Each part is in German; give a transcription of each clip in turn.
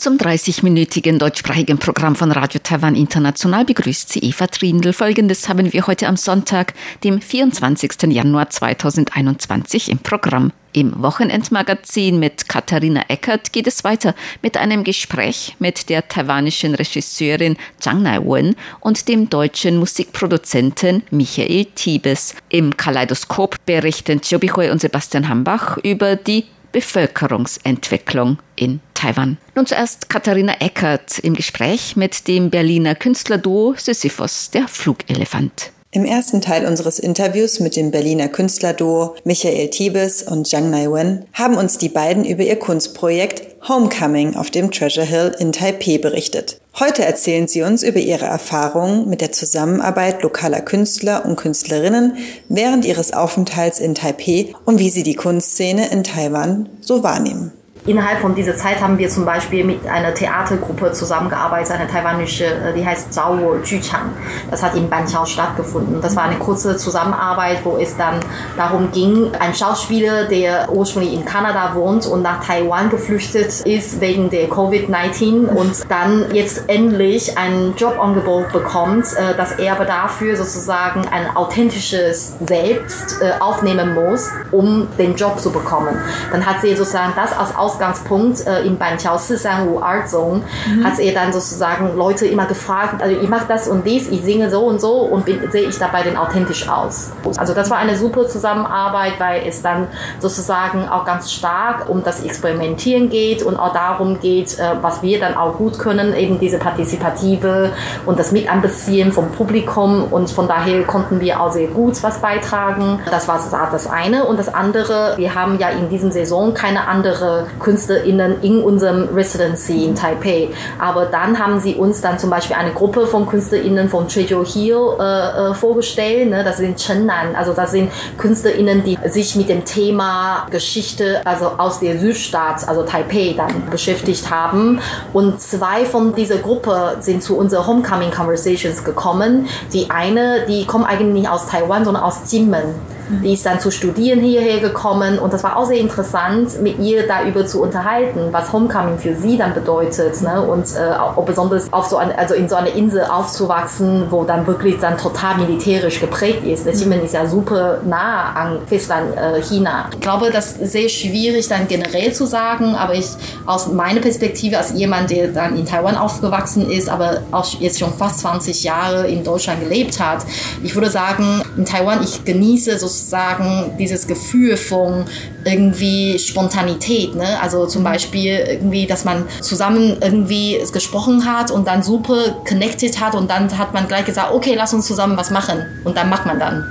Zum 30-minütigen deutschsprachigen Programm von Radio Taiwan International begrüßt sie Eva Trindl. Folgendes haben wir heute am Sonntag, dem 24. Januar 2021 im Programm. Im Wochenendmagazin mit Katharina Eckert geht es weiter mit einem Gespräch mit der taiwanischen Regisseurin Zhang Nai-wen und dem deutschen Musikproduzenten Michael Tibes. Im Kaleidoskop berichten Jobi Hui und Sebastian Hambach über die Bevölkerungsentwicklung in Taiwan. Nun zuerst Katharina Eckert im Gespräch mit dem Berliner Künstlerduo Sisyphos, der Flugelefant. Im ersten Teil unseres Interviews mit dem Berliner Künstlerduo Michael Tibes und Zhang Nai-wen haben uns die beiden über ihr Kunstprojekt Homecoming auf dem Treasure Hill in Taipei berichtet. Heute erzählen sie uns über ihre Erfahrungen mit der Zusammenarbeit lokaler Künstler und Künstlerinnen während ihres Aufenthalts in Taipei und wie sie die Kunstszene in Taiwan so wahrnehmen. Innerhalb von dieser Zeit haben wir zum Beispiel mit einer Theatergruppe zusammengearbeitet, eine taiwanische, die heißt Zhao Juchang. Das hat in Banqiao stattgefunden. Das war eine kurze Zusammenarbeit, wo es dann darum ging, ein Schauspieler, der ursprünglich in Kanada wohnt und nach Taiwan geflüchtet ist wegen der Covid-19 und dann jetzt endlich ein Jobangebot bekommt, dass er aber dafür sozusagen ein authentisches Selbst aufnehmen muss, um den Job zu bekommen. Dann hat sie sozusagen das als Ausgangspunkt äh, im Banqiao 435 Art Zone mhm. hat er dann sozusagen Leute immer gefragt, also ich mache das und dies, ich singe so und so und sehe ich dabei denn authentisch aus. Also das war eine super Zusammenarbeit, weil es dann sozusagen auch ganz stark um das Experimentieren geht und auch darum geht, äh, was wir dann auch gut können, eben diese Partizipative und das Mitanbeziehen vom Publikum und von daher konnten wir auch sehr gut was beitragen. Das war das eine und das andere, wir haben ja in diesem Saison keine andere KünstlerInnen in unserem Residency in Taipei. Aber dann haben sie uns dann zum Beispiel eine Gruppe von KünstlerInnen von Trejo Hill äh, vorgestellt. Ne? Das sind Chennan, also das sind KünstlerInnen, die sich mit dem Thema Geschichte, also aus der Südstadt, also Taipei dann beschäftigt haben. Und zwei von dieser Gruppe sind zu unseren Homecoming Conversations gekommen. Die eine, die kommt eigentlich nicht aus Taiwan, sondern aus Jinmen. Die ist dann zu studieren hierher gekommen und das war auch sehr interessant, mit ihr darüber zu unterhalten, was Homecoming für sie dann bedeutet ne? und äh, auch besonders auf so ein, also in so einer Insel aufzuwachsen, wo dann wirklich dann total militärisch geprägt ist. Der Ximen ist ja super nah an Festland äh, China. Ich glaube, das ist sehr schwierig dann generell zu sagen, aber ich aus meiner Perspektive als jemand, der dann in Taiwan aufgewachsen ist, aber auch jetzt schon fast 20 Jahre in Deutschland gelebt hat, ich würde sagen, in Taiwan, ich genieße sozusagen sozusagen dieses Gefühl von irgendwie Spontanität, ne? Also zum Beispiel irgendwie, dass man zusammen irgendwie gesprochen hat und dann super connected hat und dann hat man gleich gesagt, okay, lass uns zusammen was machen und dann macht man dann.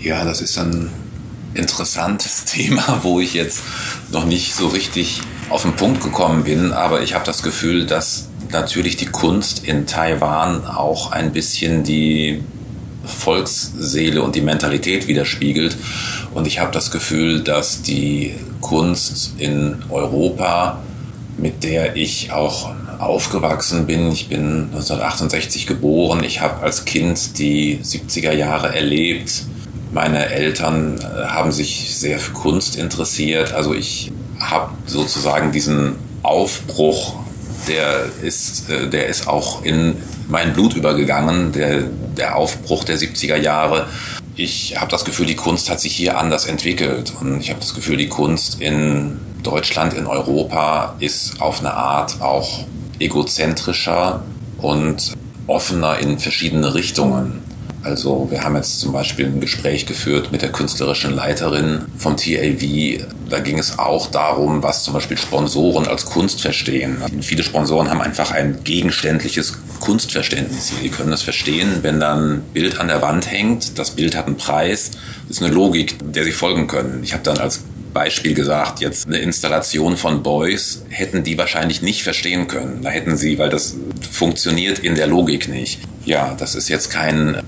Ja, das ist ein interessantes Thema, wo ich jetzt noch nicht so richtig auf den Punkt gekommen bin, aber ich habe das Gefühl, dass natürlich die Kunst in Taiwan auch ein bisschen die Volksseele und die Mentalität widerspiegelt. Und ich habe das Gefühl, dass die Kunst in Europa, mit der ich auch aufgewachsen bin, ich bin 1968 geboren, ich habe als Kind die 70er Jahre erlebt. Meine Eltern haben sich sehr für Kunst interessiert. Also ich habe sozusagen diesen Aufbruch, der ist, der ist auch in mein Blut übergegangen, der, der Aufbruch der 70er Jahre. Ich habe das Gefühl, die Kunst hat sich hier anders entwickelt. Und ich habe das Gefühl, die Kunst in Deutschland, in Europa ist auf eine Art auch egozentrischer und offener in verschiedene Richtungen. Also wir haben jetzt zum Beispiel ein Gespräch geführt mit der künstlerischen Leiterin vom TLV. Da ging es auch darum, was zum Beispiel Sponsoren als Kunst verstehen. Viele Sponsoren haben einfach ein gegenständliches Kunstverständnis. Die können das verstehen, wenn dann ein Bild an der Wand hängt, das Bild hat einen Preis, das ist eine Logik, der sie folgen können. Ich habe dann als Beispiel gesagt, jetzt eine Installation von Boys hätten die wahrscheinlich nicht verstehen können. Da hätten sie, weil das funktioniert in der Logik nicht. Ja, das ist jetzt kein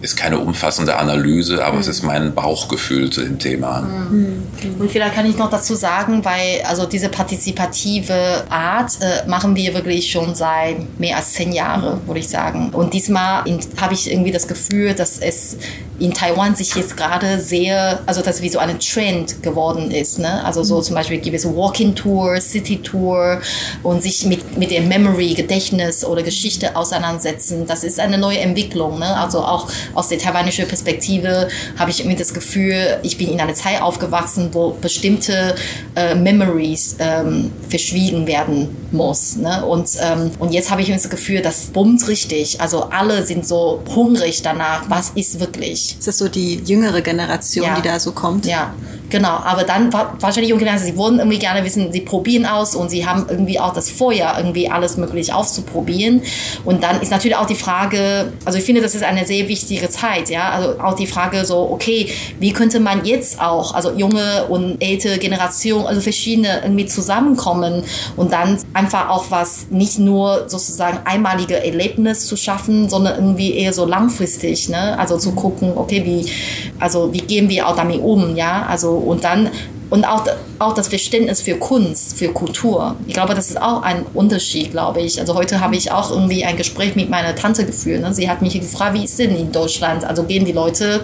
ist keine umfassende Analyse, aber mhm. es ist mein Bauchgefühl zu dem Thema. Mhm. Und vielleicht kann ich noch dazu sagen, weil also diese partizipative Art äh, machen wir wirklich schon seit mehr als zehn Jahren, würde ich sagen. Und diesmal habe ich irgendwie das Gefühl, dass es in Taiwan sich jetzt gerade sehr, also dass wie so ein Trend geworden ist. Ne? Also so zum Beispiel gibt es Walking Tour, City Tour und sich mit, mit dem Memory, Gedächtnis oder Geschichte auseinandersetzen. Das ist eine neue Entwicklung. Ne? Also auch aus der taiwanischen Perspektive habe ich irgendwie das Gefühl, ich bin in einer Zeit aufgewachsen, wo bestimmte äh, Memories ähm, verschwiegen werden muss. Ne? Und, ähm, und jetzt habe ich das Gefühl, das bummt richtig. Also alle sind so hungrig danach, was ist wirklich. Ist das so die jüngere Generation, ja. die da so kommt? Ja, genau. Aber dann wahrscheinlich junge Generation, sie wollen irgendwie gerne wissen, sie probieren aus und sie haben irgendwie auch das Feuer, irgendwie alles möglich auszuprobieren. Und dann ist natürlich auch die Frage, also ich finde, das ist eine sehr wichtige Zeit, ja. Also auch die Frage so, okay, wie könnte man jetzt auch, also junge und ältere Generation, also verschiedene irgendwie zusammenkommen und dann einfach auch was nicht nur sozusagen einmalige Erlebnis zu schaffen, sondern irgendwie eher so langfristig, ne? Also zu gucken, okay, wie, also wie gehen wir auch damit um, ja? Also und dann und auch, auch das Verständnis für Kunst, für Kultur. Ich glaube, das ist auch ein Unterschied, glaube ich. Also heute habe ich auch irgendwie ein Gespräch mit meiner Tante geführt. Ne? Sie hat mich gefragt, wie ist denn in Deutschland? Also gehen die Leute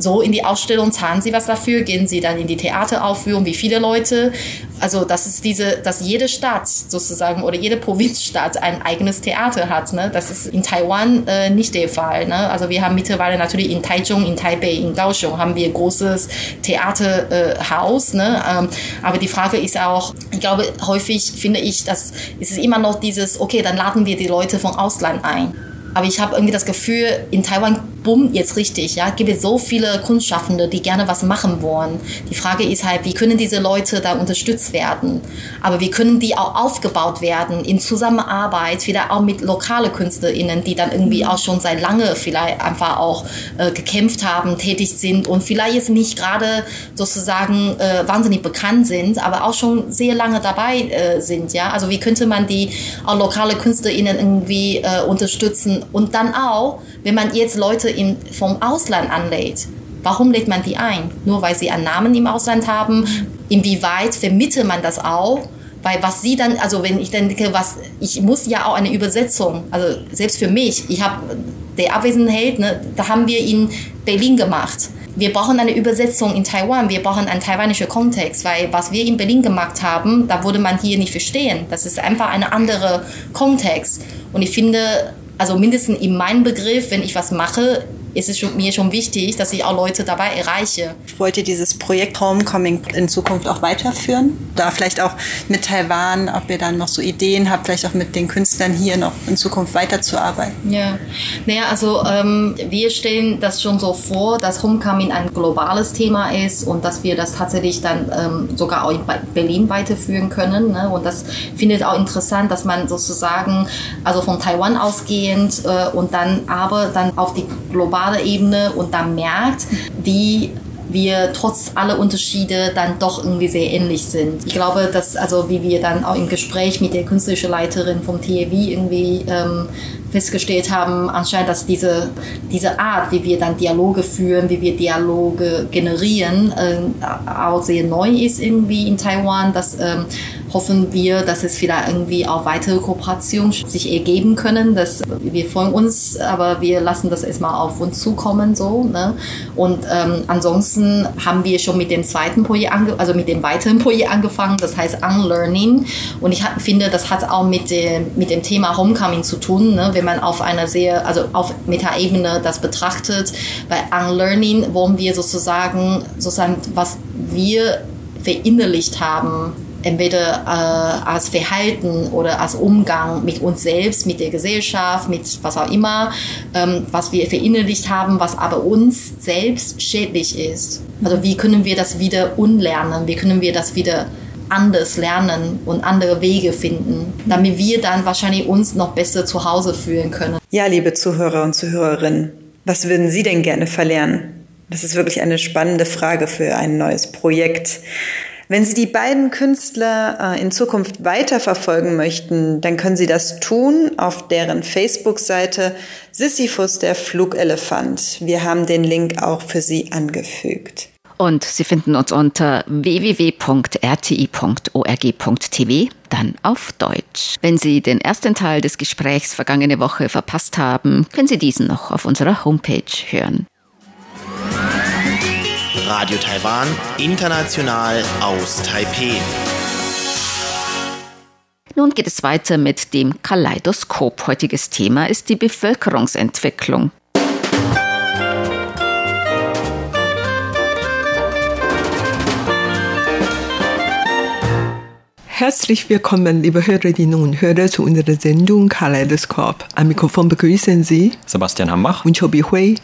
so in die Ausstellung, zahlen sie was dafür, gehen sie dann in die Theateraufführung, wie viele Leute. Also das ist diese, dass jede Stadt sozusagen oder jede Provinzstadt ein eigenes Theater hat. Ne? Das ist in Taiwan äh, nicht der Fall. Ne? Also wir haben mittlerweile natürlich in Taichung, in Taipei, in Kaohsiung haben wir großes Theaterhaus. Äh, ne? Ähm, aber die Frage ist auch, ich glaube, häufig finde ich, dass es immer noch dieses, okay, dann laden wir die Leute vom Ausland ein. Aber ich habe irgendwie das Gefühl, in Taiwan bumm, jetzt richtig, ja, gibt es so viele Kunstschaffende, die gerne was machen wollen. Die Frage ist halt, wie können diese Leute da unterstützt werden? Aber wie können die auch aufgebaut werden in Zusammenarbeit, wieder auch mit lokalen KünstlerInnen, die dann irgendwie auch schon seit lange vielleicht einfach auch äh, gekämpft haben, tätig sind und vielleicht jetzt nicht gerade sozusagen äh, wahnsinnig bekannt sind, aber auch schon sehr lange dabei äh, sind, ja. Also wie könnte man die auch lokale KünstlerInnen irgendwie äh, unterstützen und dann auch, wenn man jetzt Leute in, vom Ausland anlädt, warum lädt man die ein? Nur weil sie einen Namen im Ausland haben? Inwieweit vermittelt man das auch? Weil was sie dann, also wenn ich denke, was, ich muss ja auch eine Übersetzung, also selbst für mich, ich habe, der Abwesenheit, ne, da haben wir in Berlin gemacht. Wir brauchen eine Übersetzung in Taiwan, wir brauchen einen taiwanischen Kontext, weil was wir in Berlin gemacht haben, da würde man hier nicht verstehen. Das ist einfach ein anderer Kontext. Und ich finde, also mindestens in meinem Begriff, wenn ich was mache, ist es mir schon wichtig, dass ich auch Leute dabei erreiche. Wollt ihr dieses Projekt Homecoming in Zukunft auch weiterführen? Da vielleicht auch mit Taiwan, ob ihr dann noch so Ideen habt, vielleicht auch mit den Künstlern hier noch in Zukunft weiterzuarbeiten? Ja, naja, also ähm, wir stellen das schon so vor, dass Homecoming ein globales Thema ist und dass wir das tatsächlich dann ähm, sogar auch in Berlin weiterführen können. Ne? Und das findet auch interessant, dass man sozusagen, also von Taiwan ausgehend äh, und dann aber dann auf die globale globale und dann merkt, wie wir trotz aller Unterschiede dann doch irgendwie sehr ähnlich sind. Ich glaube, dass also wie wir dann auch im Gespräch mit der künstlerischen Leiterin vom TEW irgendwie ähm, festgestellt haben, anscheinend, dass diese, diese Art, wie wir dann Dialoge führen, wie wir Dialoge generieren, äh, auch sehr neu ist irgendwie in Taiwan, dass ähm, hoffen wir, dass es vielleicht irgendwie auch weitere Kooperationen sich ergeben können. Dass wir freuen uns, aber wir lassen das erstmal auf uns zukommen so. Ne? Und ähm, ansonsten haben wir schon mit dem zweiten Projekt, also mit dem weiteren Projekt angefangen, das heißt Unlearning. Und ich finde, das hat auch mit dem, mit dem Thema Homecoming zu tun, ne? wenn man auf einer sehr, also auf Metaebene das betrachtet. Bei Unlearning wollen wir sozusagen, sozusagen, was wir verinnerlicht haben entweder äh, als Verhalten oder als Umgang mit uns selbst, mit der Gesellschaft, mit was auch immer, ähm, was wir verinnerlicht haben, was aber uns selbst schädlich ist. Also wie können wir das wieder unlernen? Wie können wir das wieder anders lernen und andere Wege finden, damit wir dann wahrscheinlich uns noch besser zu Hause fühlen können. Ja, liebe Zuhörer und Zuhörerinnen, was würden Sie denn gerne verlernen? Das ist wirklich eine spannende Frage für ein neues Projekt. Wenn Sie die beiden Künstler äh, in Zukunft weiterverfolgen möchten, dann können Sie das tun auf deren Facebook-Seite Sisyphus der Flugelefant. Wir haben den Link auch für Sie angefügt. Und Sie finden uns unter www.rti.org.tv, dann auf Deutsch. Wenn Sie den ersten Teil des Gesprächs vergangene Woche verpasst haben, können Sie diesen noch auf unserer Homepage hören. Radio Taiwan, international aus Taipeh. Nun geht es weiter mit dem Kaleidoskop. Heutiges Thema ist die Bevölkerungsentwicklung. Herzlich willkommen, liebe Hörerinnen und Hörer, zu unserer Sendung Kaleidoskop. Am Mikrofon begrüßen Sie Sebastian Hambach und Chobi Hui.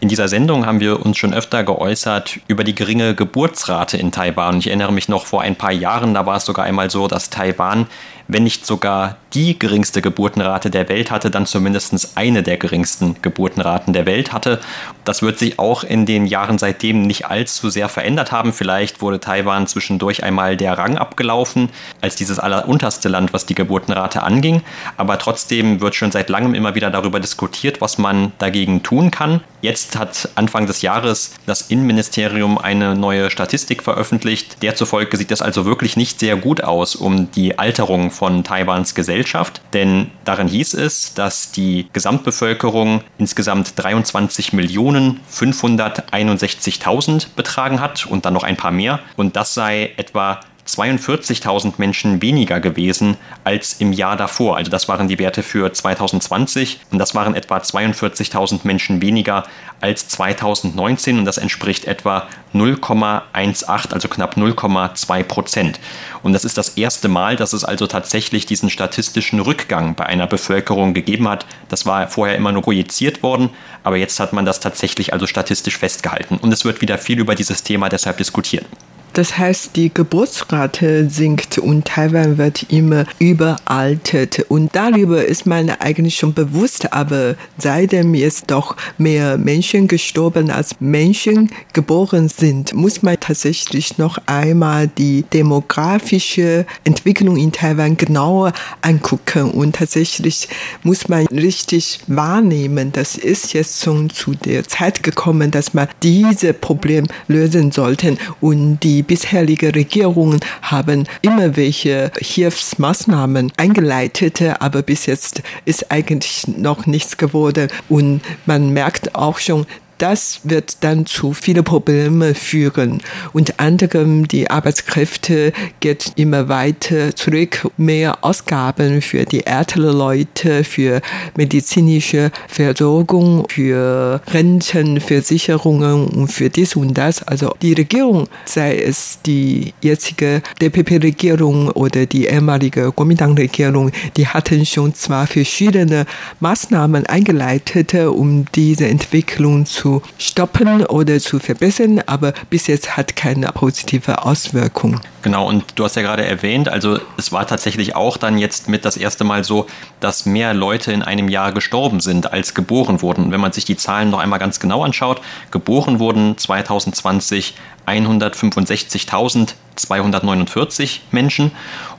In dieser Sendung haben wir uns schon öfter geäußert über die geringe Geburtsrate in Taiwan. Ich erinnere mich noch vor ein paar Jahren, da war es sogar einmal so, dass Taiwan wenn nicht sogar die geringste Geburtenrate der Welt hatte, dann zumindest eine der geringsten Geburtenraten der Welt hatte. Das wird sich auch in den Jahren seitdem nicht allzu sehr verändert haben. Vielleicht wurde Taiwan zwischendurch einmal der Rang abgelaufen als dieses allerunterste Land, was die Geburtenrate anging. Aber trotzdem wird schon seit langem immer wieder darüber diskutiert, was man dagegen tun kann. Jetzt hat Anfang des Jahres das Innenministerium eine neue Statistik veröffentlicht. Der zufolge sieht das also wirklich nicht sehr gut aus um die Alterung von Taiwans Gesellschaft, denn darin hieß es, dass die Gesamtbevölkerung insgesamt 23 Millionen 561.000 betragen hat und dann noch ein paar mehr und das sei etwa 42.000 Menschen weniger gewesen als im Jahr davor. Also das waren die Werte für 2020 und das waren etwa 42.000 Menschen weniger als 2019 und das entspricht etwa 0,18, also knapp 0,2 Prozent. Und das ist das erste Mal, dass es also tatsächlich diesen statistischen Rückgang bei einer Bevölkerung gegeben hat. Das war vorher immer nur projiziert worden, aber jetzt hat man das tatsächlich also statistisch festgehalten. Und es wird wieder viel über dieses Thema deshalb diskutiert. Das heißt, die Geburtsrate sinkt und Taiwan wird immer überaltet. Und darüber ist man eigentlich schon bewusst, aber seitdem jetzt doch mehr Menschen gestorben als Menschen geboren sind, muss man tatsächlich noch einmal die demografische Entwicklung in Taiwan genauer angucken. Und tatsächlich muss man richtig wahrnehmen, das ist jetzt schon zu der Zeit gekommen, dass man diese Problem lösen sollte und die die bisherige Regierungen haben immer welche Hilfsmaßnahmen eingeleitet, aber bis jetzt ist eigentlich noch nichts geworden. Und man merkt auch schon, das wird dann zu vielen Problemen führen. Unter anderem die Arbeitskräfte geht immer weiter zurück, mehr Ausgaben für die älteren Leute, für medizinische Versorgung, für Rentenversicherungen und für dies und das. Also die Regierung, sei es die jetzige DPP-Regierung oder die ehemalige Kuomintang-Regierung, die hatten schon zwar verschiedene Maßnahmen eingeleitet, um diese Entwicklung zu stoppen oder zu verbessern, aber bis jetzt hat keine positive Auswirkung. Genau, und du hast ja gerade erwähnt, also es war tatsächlich auch dann jetzt mit das erste Mal so, dass mehr Leute in einem Jahr gestorben sind, als geboren wurden. Wenn man sich die Zahlen noch einmal ganz genau anschaut, geboren wurden 2020 165.249 Menschen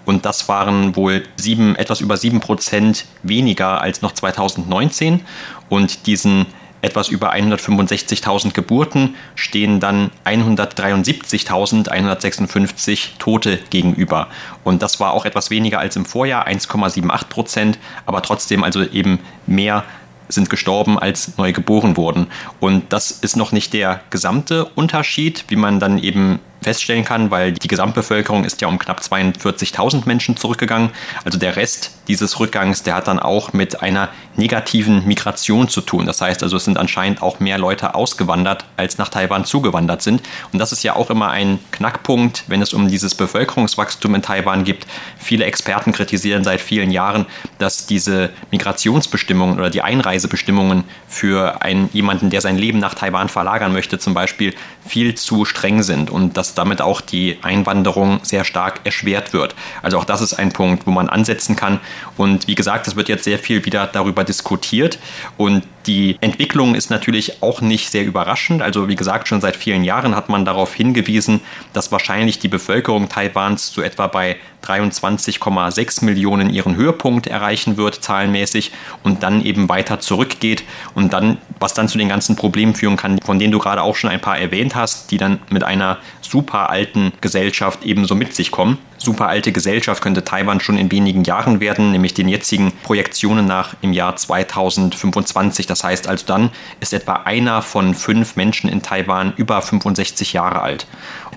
und das waren wohl sieben, etwas über sieben Prozent weniger als noch 2019 und diesen etwas über 165.000 Geburten stehen dann 173.156 Tote gegenüber. Und das war auch etwas weniger als im Vorjahr, 1,78 Prozent, aber trotzdem also eben mehr sind gestorben, als neu geboren wurden. Und das ist noch nicht der gesamte Unterschied, wie man dann eben feststellen kann, weil die Gesamtbevölkerung ist ja um knapp 42.000 Menschen zurückgegangen. Also der Rest dieses Rückgangs, der hat dann auch mit einer negativen Migration zu tun. Das heißt also, es sind anscheinend auch mehr Leute ausgewandert, als nach Taiwan zugewandert sind. Und das ist ja auch immer ein Knackpunkt, wenn es um dieses Bevölkerungswachstum in Taiwan gibt. Viele Experten kritisieren seit vielen Jahren, dass diese Migrationsbestimmungen oder die Einreisebestimmungen für einen, jemanden, der sein Leben nach Taiwan verlagern möchte, zum Beispiel viel zu streng sind und dass damit auch die Einwanderung sehr stark erschwert wird. Also auch das ist ein Punkt, wo man ansetzen kann. Und wie gesagt, es wird jetzt sehr viel wieder darüber darüber diskutiert. Und die Entwicklung ist natürlich auch nicht sehr überraschend. Also wie gesagt, schon seit vielen Jahren hat man darauf hingewiesen, dass wahrscheinlich die Bevölkerung Taiwans zu etwa bei 23,6 Millionen ihren Höhepunkt erreichen wird, zahlenmäßig, und dann eben weiter zurückgeht und dann, was dann zu den ganzen Problemen führen kann, von denen du gerade auch schon ein paar erwähnt hast, die dann mit einer super alten Gesellschaft ebenso mit sich kommen. Super alte Gesellschaft könnte Taiwan schon in wenigen Jahren werden, nämlich den jetzigen Projektionen nach im Jahr 2025. Das heißt also dann ist etwa einer von fünf Menschen in Taiwan über 65 Jahre alt.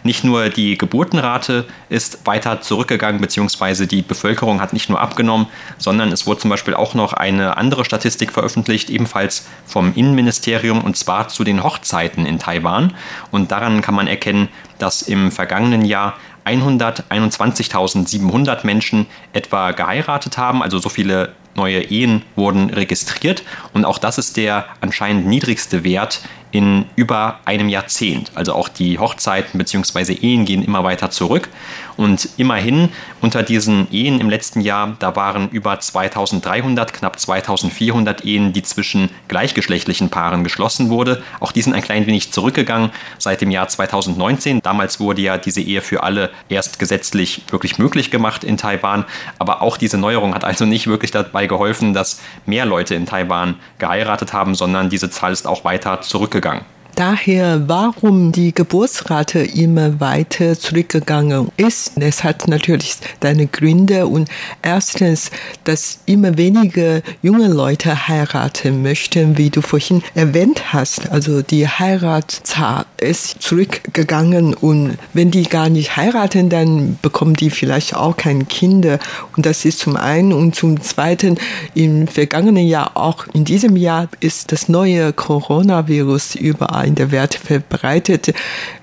Nicht nur die Geburtenrate ist weiter zurückgegangen, beziehungsweise die Bevölkerung hat nicht nur abgenommen, sondern es wurde zum Beispiel auch noch eine andere Statistik veröffentlicht, ebenfalls vom Innenministerium, und zwar zu den Hochzeiten in Taiwan. Und daran kann man erkennen, dass im vergangenen Jahr 121.700 Menschen etwa geheiratet haben, also so viele neue Ehen wurden registriert. Und auch das ist der anscheinend niedrigste Wert in über einem Jahrzehnt. Also auch die Hochzeiten bzw. Ehen gehen immer weiter zurück. Und immerhin unter diesen Ehen im letzten Jahr, da waren über 2300, knapp 2400 Ehen, die zwischen gleichgeschlechtlichen Paaren geschlossen wurde. Auch die sind ein klein wenig zurückgegangen seit dem Jahr 2019. Damals wurde ja diese Ehe für alle erst gesetzlich wirklich möglich gemacht in Taiwan. Aber auch diese Neuerung hat also nicht wirklich dabei geholfen, dass mehr Leute in Taiwan geheiratet haben, sondern diese Zahl ist auch weiter zurückgegangen gegangen. Daher, warum die Geburtsrate immer weiter zurückgegangen ist, es hat natürlich seine Gründe und erstens, dass immer weniger junge Leute heiraten möchten, wie du vorhin erwähnt hast. Also die Heiratszahl ist zurückgegangen und wenn die gar nicht heiraten, dann bekommen die vielleicht auch keine Kinder. Und das ist zum einen und zum zweiten, im vergangenen Jahr, auch in diesem Jahr, ist das neue Coronavirus überall der Welt verbreitet.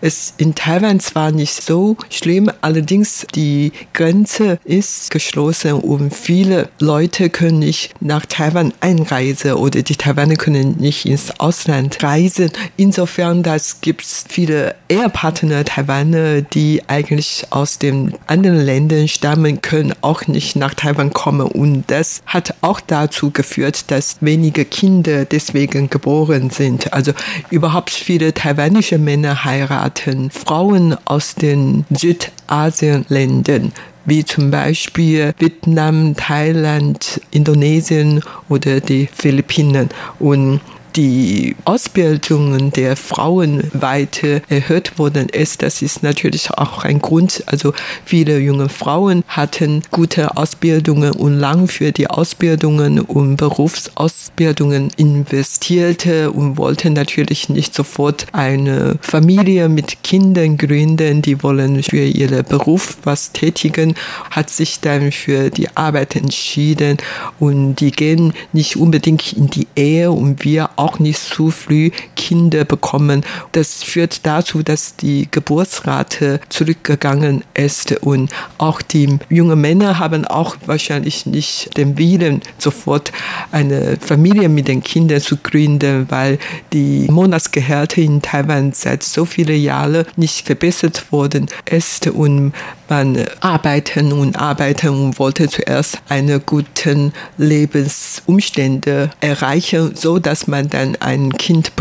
Es in Taiwan zwar nicht so schlimm, allerdings die Grenze ist geschlossen und viele Leute können nicht nach Taiwan einreisen oder die Taiwaner können nicht ins Ausland reisen. Insofern, das gibt es viele Ehepartner Taiwaner, die eigentlich aus den anderen Ländern stammen, können auch nicht nach Taiwan kommen und das hat auch dazu geführt, dass wenige Kinder deswegen geboren sind. Also überhaupt viele taiwanische Männer heiraten Frauen aus den Südasienländern wie zum Beispiel Vietnam, Thailand, Indonesien oder die Philippinen. Und die Ausbildungen der Frauen weiter erhöht worden ist, das ist natürlich auch ein Grund. Also viele junge Frauen hatten gute Ausbildungen und lang für die Ausbildungen und Berufsausbildungen investierte und wollten natürlich nicht sofort eine Familie mit Kindern gründen. Die wollen für ihren Beruf was tätigen, hat sich dann für die Arbeit entschieden und die gehen nicht unbedingt in die Ehe und wir auch auch nicht zu früh Kinder bekommen. Das führt dazu, dass die Geburtsrate zurückgegangen ist und auch die jungen Männer haben auch wahrscheinlich nicht den Willen, sofort eine Familie mit den Kindern zu gründen, weil die Monatsgehälter in Taiwan seit so vielen Jahren nicht verbessert worden ist und man arbeiten und arbeiten und wollte zuerst eine guten Lebensumstände erreichen, so dass man dann ein Kind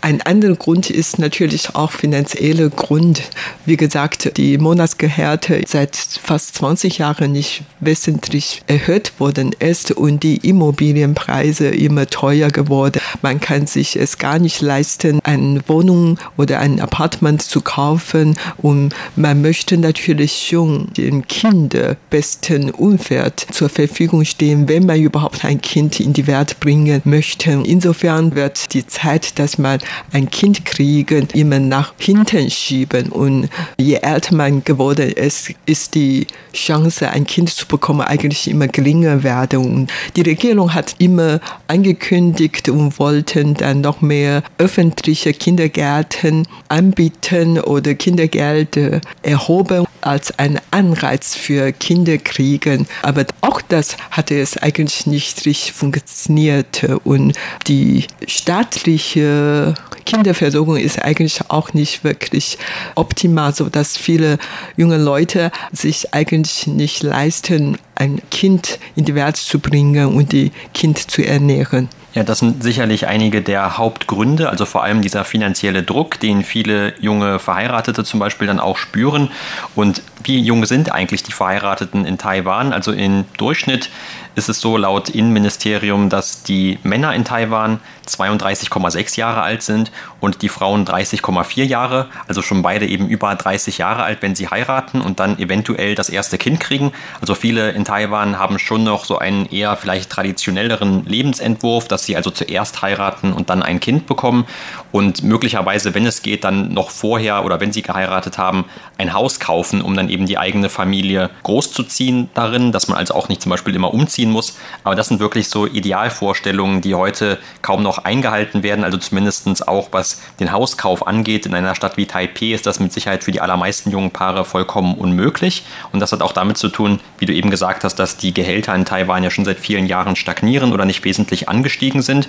Ein anderer Grund ist natürlich auch finanzieller Grund. Wie gesagt, die Monatsgehälter seit fast 20 Jahren nicht wesentlich erhöht worden ist und die Immobilienpreise immer teuer geworden. Man kann sich es gar nicht leisten, eine Wohnung oder ein Apartment zu kaufen und man möchte natürlich Situation dem Kind besten Umfeld zur Verfügung stehen, wenn man überhaupt ein Kind in die Welt bringen möchte. Insofern wird die Zeit, dass man ein Kind kriegen, immer nach hinten schieben. Und je älter man geworden ist, ist die Chance, ein Kind zu bekommen, eigentlich immer geringer werden. Und die Regierung hat immer angekündigt und wollten dann noch mehr öffentliche Kindergärten anbieten oder Kindergeld erhoben als ein Anreiz für Kinder kriegen. Aber auch das hatte es eigentlich nicht richtig funktioniert. Und die staatliche Kinderversorgung ist eigentlich auch nicht wirklich optimal, so dass viele junge Leute sich eigentlich nicht leisten, ein Kind in die Welt zu bringen und die Kind zu ernähren. Ja, das sind sicherlich einige der Hauptgründe, also vor allem dieser finanzielle Druck, den viele junge Verheiratete zum Beispiel dann auch spüren. Und wie jung sind eigentlich die Verheirateten in Taiwan? Also im Durchschnitt ist es so laut Innenministerium, dass die Männer in Taiwan 32,6 Jahre alt sind und die Frauen 30,4 Jahre, also schon beide eben über 30 Jahre alt, wenn sie heiraten und dann eventuell das erste Kind kriegen. Also viele in Taiwan haben schon noch so einen eher vielleicht traditionelleren Lebensentwurf, dass sie also zuerst heiraten und dann ein Kind bekommen und möglicherweise, wenn es geht, dann noch vorher oder wenn sie geheiratet haben, ein Haus kaufen, um dann eben die eigene Familie großzuziehen darin, dass man also auch nicht zum Beispiel immer umziehen muss. Aber das sind wirklich so Idealvorstellungen, die heute kaum noch eingehalten werden. Also zumindest auch was den Hauskauf angeht. In einer Stadt wie Taipei ist das mit Sicherheit für die allermeisten jungen Paare vollkommen unmöglich. Und das hat auch damit zu tun, wie du eben gesagt hast, dass die Gehälter in Taiwan ja schon seit vielen Jahren stagnieren oder nicht wesentlich angestiegen sind.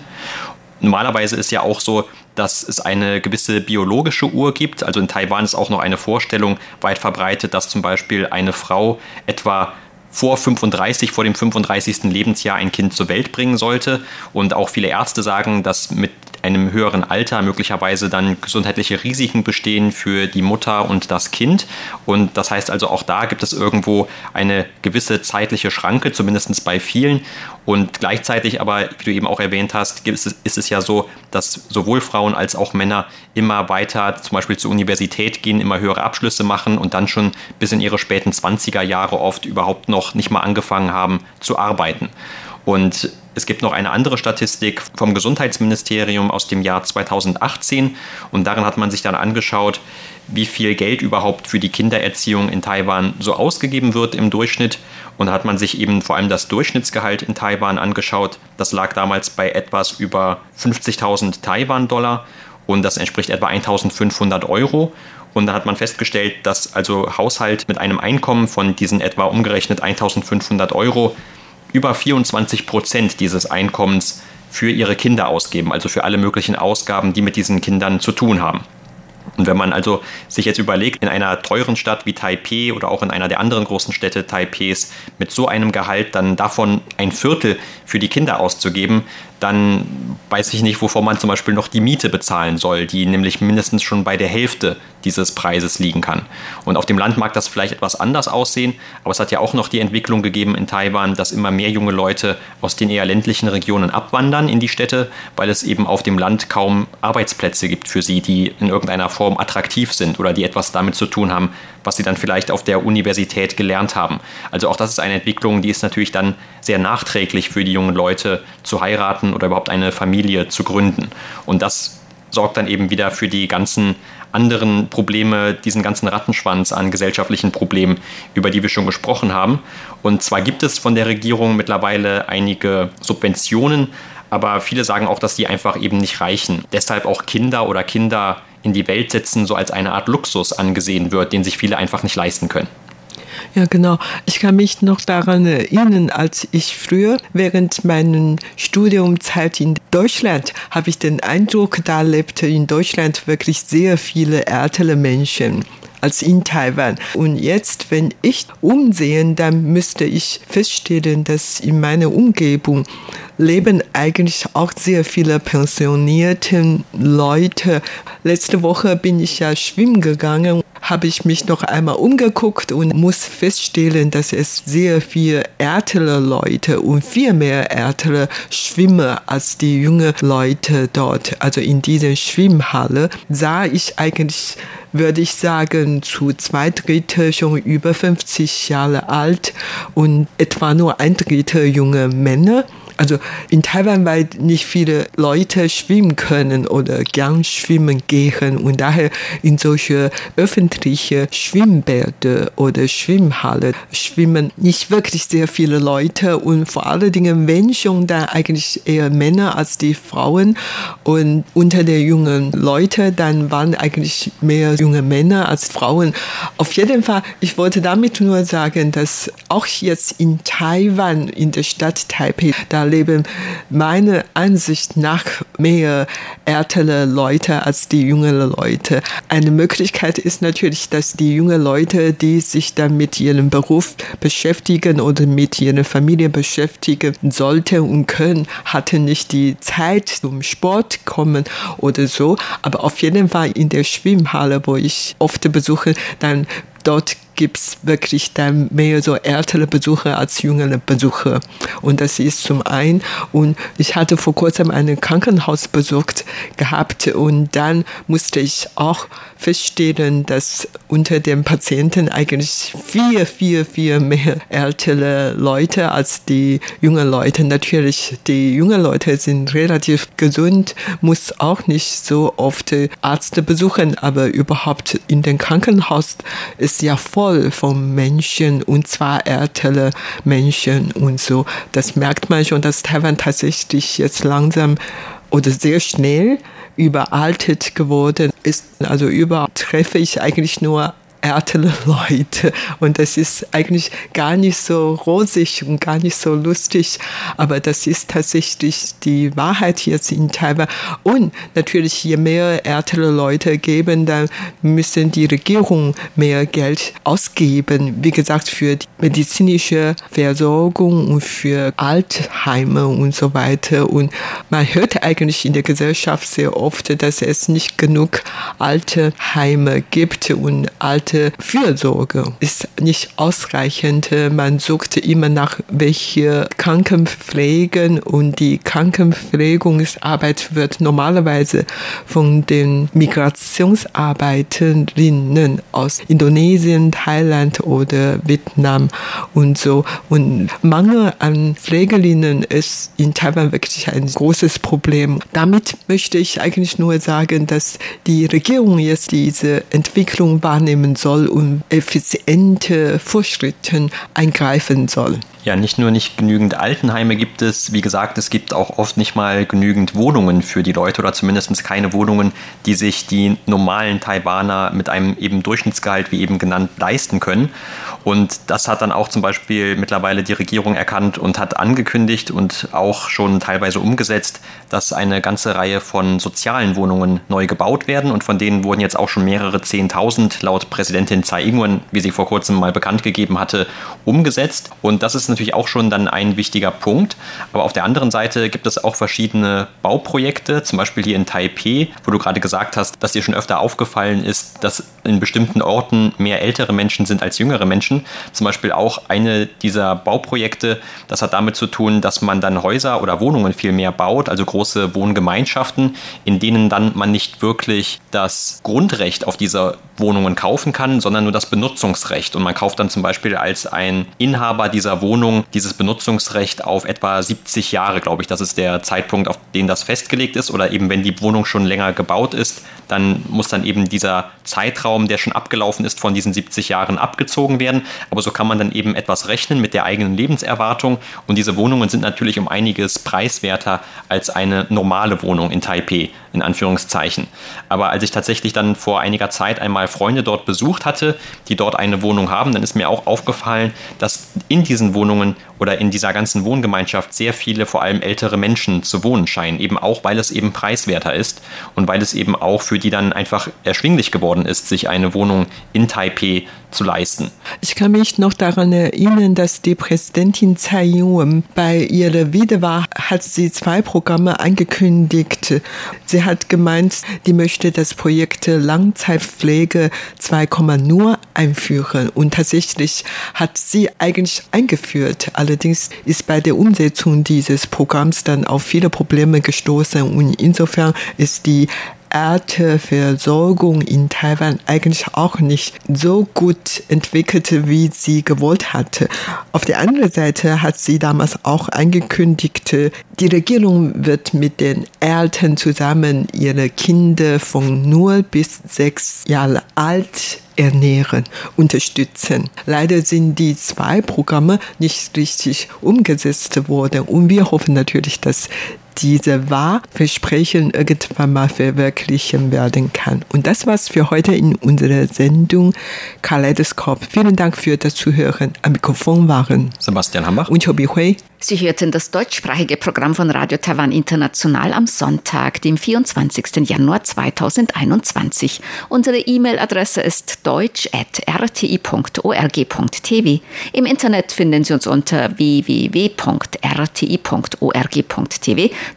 Normalerweise ist ja auch so, dass es eine gewisse biologische Uhr gibt. Also in Taiwan ist auch noch eine Vorstellung weit verbreitet, dass zum Beispiel eine Frau etwa vor 35, vor dem 35. Lebensjahr ein Kind zur Welt bringen sollte. Und auch viele Ärzte sagen, dass mit einem höheren Alter möglicherweise dann gesundheitliche Risiken bestehen für die Mutter und das Kind. Und das heißt also, auch da gibt es irgendwo eine gewisse zeitliche Schranke, zumindest bei vielen. Und gleichzeitig aber, wie du eben auch erwähnt hast, ist es, ja so, dass sowohl Frauen als auch Männer immer weiter zum Beispiel zur Universität gehen, immer höhere Abschlüsse machen und dann schon bis in ihre späten 20er Jahre oft überhaupt noch nicht mal angefangen haben zu arbeiten. Und es gibt noch eine andere Statistik vom Gesundheitsministerium aus dem Jahr 2018 und darin hat man sich dann angeschaut, wie viel Geld überhaupt für die Kindererziehung in Taiwan so ausgegeben wird im Durchschnitt. Und da hat man sich eben vor allem das Durchschnittsgehalt in Taiwan angeschaut. Das lag damals bei etwas über 50.000 Taiwan-Dollar und das entspricht etwa 1.500 Euro. Und da hat man festgestellt, dass also Haushalt mit einem Einkommen von diesen etwa umgerechnet 1.500 Euro über 24 Prozent dieses Einkommens für ihre Kinder ausgeben, also für alle möglichen Ausgaben, die mit diesen Kindern zu tun haben. Und wenn man also sich jetzt überlegt, in einer teuren Stadt wie Taipei oder auch in einer der anderen großen Städte Taipehs mit so einem Gehalt dann davon ein Viertel für die Kinder auszugeben, dann weiß ich nicht, wovon man zum Beispiel noch die Miete bezahlen soll, die nämlich mindestens schon bei der Hälfte dieses Preises liegen kann. Und auf dem Land mag das vielleicht etwas anders aussehen, aber es hat ja auch noch die Entwicklung gegeben in Taiwan, dass immer mehr junge Leute aus den eher ländlichen Regionen abwandern in die Städte, weil es eben auf dem Land kaum Arbeitsplätze gibt für sie, die in irgendeiner Form attraktiv sind oder die etwas damit zu tun haben, was sie dann vielleicht auf der Universität gelernt haben. Also auch das ist eine Entwicklung, die ist natürlich dann sehr nachträglich für die jungen Leute zu heiraten oder überhaupt eine Familie zu gründen. Und das sorgt dann eben wieder für die ganzen anderen Probleme, diesen ganzen Rattenschwanz an gesellschaftlichen Problemen, über die wir schon gesprochen haben. Und zwar gibt es von der Regierung mittlerweile einige Subventionen, aber viele sagen auch, dass die einfach eben nicht reichen. Deshalb auch Kinder oder Kinder in die Welt setzen so als eine Art Luxus angesehen wird, den sich viele einfach nicht leisten können. Ja, genau. Ich kann mich noch daran erinnern, als ich früher während meiner Studiumzeit in Deutschland habe ich den Eindruck, da lebte in Deutschland wirklich sehr viele ältere Menschen als in Taiwan. Und jetzt, wenn ich umsehe, dann müsste ich feststellen, dass in meiner Umgebung leben eigentlich auch sehr viele pensionierte Leute. Letzte Woche bin ich ja schwimmen gegangen habe ich mich noch einmal umgeguckt und muss feststellen, dass es sehr viel ältere Leute und viel mehr ältere Schwimmer als die jungen Leute dort. Also in dieser Schwimmhalle sah ich eigentlich würde ich sagen, zu zwei Drittel schon über 50 Jahre alt und etwa nur ein Drittel junge Männer. Also in Taiwan, weil nicht viele Leute schwimmen können oder gern schwimmen gehen. Und daher in solche öffentliche Schwimmbäder oder Schwimmhalle schwimmen nicht wirklich sehr viele Leute. Und vor allen Dingen, wenn schon, dann eigentlich eher Männer als die Frauen. Und unter den jungen Leuten, dann waren eigentlich mehr junge Männer als Frauen. Auf jeden Fall, ich wollte damit nur sagen, dass auch jetzt in Taiwan, in der Stadt Taipei, da leben meiner Ansicht nach mehr ältere Leute als die jüngeren Leute. Eine Möglichkeit ist natürlich, dass die jungen Leute, die sich dann mit ihrem Beruf beschäftigen oder mit ihrer Familie beschäftigen sollten und können, hatten nicht die Zeit zum Sport kommen oder so. Aber auf jeden Fall in der Schwimmhalle, wo ich oft besuche, dann dort gibt es wirklich dann mehr so ältere Besucher als jüngere Besucher. Und das ist zum einen. Und ich hatte vor kurzem einen Krankenhaus besucht gehabt und dann musste ich auch feststellen, dass unter den Patienten eigentlich viel, viel, viel mehr ältere Leute als die jungen Leute. Natürlich, die jungen Leute sind relativ gesund, muss auch nicht so oft Ärzte besuchen, aber überhaupt in den Krankenhaus ist ja voll von Menschen und zwar ältere Menschen und so. Das merkt man schon, dass Taiwan tatsächlich jetzt langsam oder sehr schnell überaltet geworden ist. Also überall treffe ich eigentlich nur ältere Leute und das ist eigentlich gar nicht so rosig und gar nicht so lustig, aber das ist tatsächlich die Wahrheit jetzt in Taiwan. Und natürlich je mehr ältere Leute geben, dann müssen die Regierung mehr Geld ausgeben, wie gesagt für die medizinische Versorgung und für Altheime und so weiter. Und man hört eigentlich in der Gesellschaft sehr oft, dass es nicht genug alte Heime gibt und alte zweite Fürsorge ist nicht ausreichend. Man sucht immer nach welche Krankenpflegen und die Krankenpflegungsarbeit wird normalerweise von den Migrationsarbeiterinnen aus Indonesien, Thailand oder Vietnam und so. Und Mangel an Pflegerinnen ist in Taiwan wirklich ein großes Problem. Damit möchte ich eigentlich nur sagen, dass die Regierung jetzt diese Entwicklung wahrnehmen soll und effiziente Vorschriften eingreifen soll. Ja, nicht nur nicht genügend Altenheime gibt es, wie gesagt, es gibt auch oft nicht mal genügend Wohnungen für die Leute oder zumindest keine Wohnungen, die sich die normalen Taiwaner mit einem eben Durchschnittsgehalt, wie eben genannt, leisten können. Und das hat dann auch zum Beispiel mittlerweile die Regierung erkannt und hat angekündigt und auch schon teilweise umgesetzt, dass eine ganze Reihe von sozialen Wohnungen neu gebaut werden und von denen wurden jetzt auch schon mehrere Zehntausend laut Präsidentin Tsai Ing-wen, wie sie vor kurzem mal bekannt gegeben hatte, umgesetzt. Und das ist natürlich auch schon dann ein wichtiger Punkt. Aber auf der anderen Seite gibt es auch verschiedene Bauprojekte, zum Beispiel hier in Taipei, wo du gerade gesagt hast, dass dir schon öfter aufgefallen ist, dass in bestimmten Orten mehr ältere Menschen sind als jüngere Menschen. Zum Beispiel auch eine dieser Bauprojekte, das hat damit zu tun, dass man dann Häuser oder Wohnungen viel mehr baut, also große Wohngemeinschaften, in denen dann man nicht wirklich das Grundrecht auf diese Wohnungen kaufen kann, sondern nur das Benutzungsrecht. Und man kauft dann zum Beispiel als ein Inhaber dieser Wohnung dieses Benutzungsrecht auf etwa 70 Jahre, glaube ich. Das ist der Zeitpunkt, auf den das festgelegt ist. Oder eben, wenn die Wohnung schon länger gebaut ist, dann muss dann eben dieser Zeitraum, der schon abgelaufen ist, von diesen 70 Jahren abgezogen werden. Aber so kann man dann eben etwas rechnen mit der eigenen Lebenserwartung. Und diese Wohnungen sind natürlich um einiges preiswerter als eine normale Wohnung in Taipei, in Anführungszeichen. Aber als ich tatsächlich dann vor einiger Zeit einmal Freunde dort besucht hatte, die dort eine Wohnung haben, dann ist mir auch aufgefallen, dass in diesen Wohnungen oder in dieser ganzen Wohngemeinschaft sehr viele, vor allem ältere Menschen zu wohnen scheinen, eben auch, weil es eben preiswerter ist und weil es eben auch für die dann einfach erschwinglich geworden ist, sich eine Wohnung in Taipei zu leisten. Ich kann mich noch daran erinnern, dass die Präsidentin Tsai Ing-wen bei ihrer Wiederwahl hat sie zwei Programme angekündigt. Sie hat gemeint, die möchte das Projekt Langzeitpflege 2,0 einführen und tatsächlich hat sie eigentlich eingeführt. Allerdings ist bei der Umsetzung dieses Programms dann auf viele Probleme gestoßen und insofern ist die Erdversorgung in Taiwan eigentlich auch nicht so gut entwickelt, wie sie gewollt hatte. Auf der anderen Seite hat sie damals auch angekündigt, die Regierung wird mit den Eltern zusammen ihre Kinder von 0 bis 6 Jahre alt ernähren, unterstützen. Leider sind die zwei Programme nicht richtig umgesetzt worden und wir hoffen natürlich, dass diese Wahrversprechen irgendwann mal verwirklichen werden kann. Und das war's für heute in unserer Sendung Kaleidoskop. Vielen Dank für das Zuhören. Am Mikrofon waren Sebastian Hambach und Chobi Hui. Sie hörten das deutschsprachige Programm von Radio Taiwan International am Sonntag, dem 24. Januar 2021. Unsere E-Mail-Adresse ist deutsch.rti.org.tv. Im Internet finden Sie uns unter www.rti.org.tv,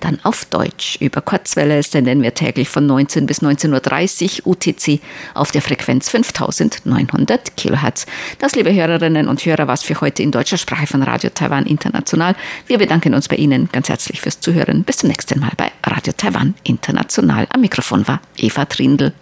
dann auf Deutsch. Über Kurzwelle senden wir täglich von 19 bis 19.30 Uhr UTC auf der Frequenz 5900 kHz. Das, liebe Hörerinnen und Hörer, was für heute in deutscher Sprache von Radio Taiwan International. International. Wir bedanken uns bei Ihnen ganz herzlich fürs Zuhören. Bis zum nächsten Mal bei Radio Taiwan International. Am Mikrofon war Eva Trindl.